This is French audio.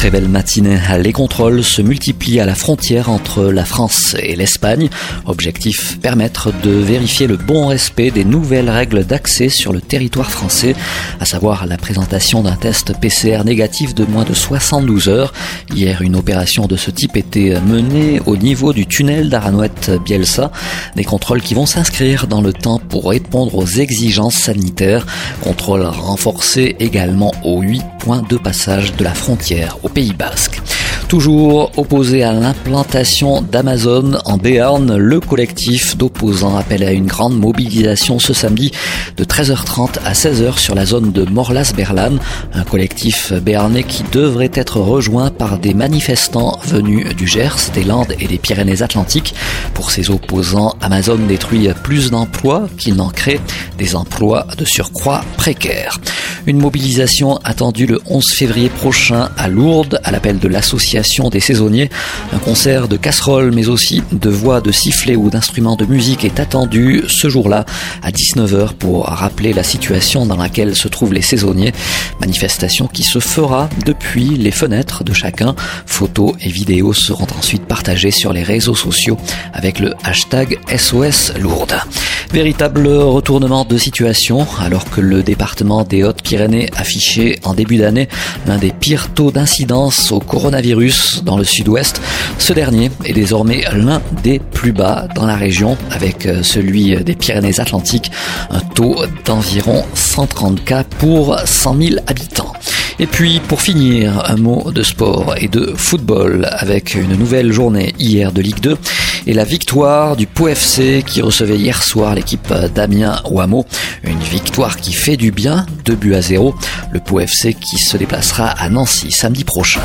Très belle matinée. Les contrôles se multiplient à la frontière entre la France et l'Espagne. Objectif permettre de vérifier le bon respect des nouvelles règles d'accès sur le territoire français, à savoir la présentation d'un test PCR négatif de moins de 72 heures. Hier, une opération de ce type était menée au niveau du tunnel d'Aranouette-Bielsa. Des contrôles qui vont s'inscrire dans le temps pour répondre aux exigences sanitaires. Contrôle renforcé également aux 8 points de passage de la frontière au Pays Basque. Toujours opposé à l'implantation d'Amazon en Béarn, le collectif d'opposants appelle à une grande mobilisation ce samedi de 13h30 à 16h sur la zone de Morlas-Berlan, un collectif béarnais qui devrait être rejoint par des manifestants venus du Gers, des Landes et des Pyrénées-Atlantiques. Pour ces opposants, Amazon détruit plus d'emplois qu'il n'en crée, des emplois de surcroît précaires. Une mobilisation attendue le 11 février prochain à Lourdes à l'appel de l'association des saisonniers. Un concert de casseroles mais aussi de voix de sifflets ou d'instruments de musique est attendu ce jour-là à 19h pour rappeler la situation dans laquelle se trouvent les saisonniers. Manifestation qui se fera depuis les fenêtres de chacun. Photos et vidéos seront ensuite partagées sur les réseaux sociaux avec le hashtag SOS Lourdes. Véritable retournement de situation alors que le département des Hautes-Pyrénées affichait en début d'année l'un des pires taux d'incidence au coronavirus dans le sud-ouest. Ce dernier est désormais l'un des plus bas dans la région avec celui des Pyrénées-Atlantiques, un taux d'environ 130 cas pour 100 000 habitants. Et puis pour finir, un mot de sport et de football avec une nouvelle journée hier de Ligue 2 et la victoire du Pau FC qui recevait hier soir l'équipe d'Amiens Ouamo. Une victoire qui fait du bien, 2 buts à 0. Le Pau FC qui se déplacera à Nancy samedi prochain.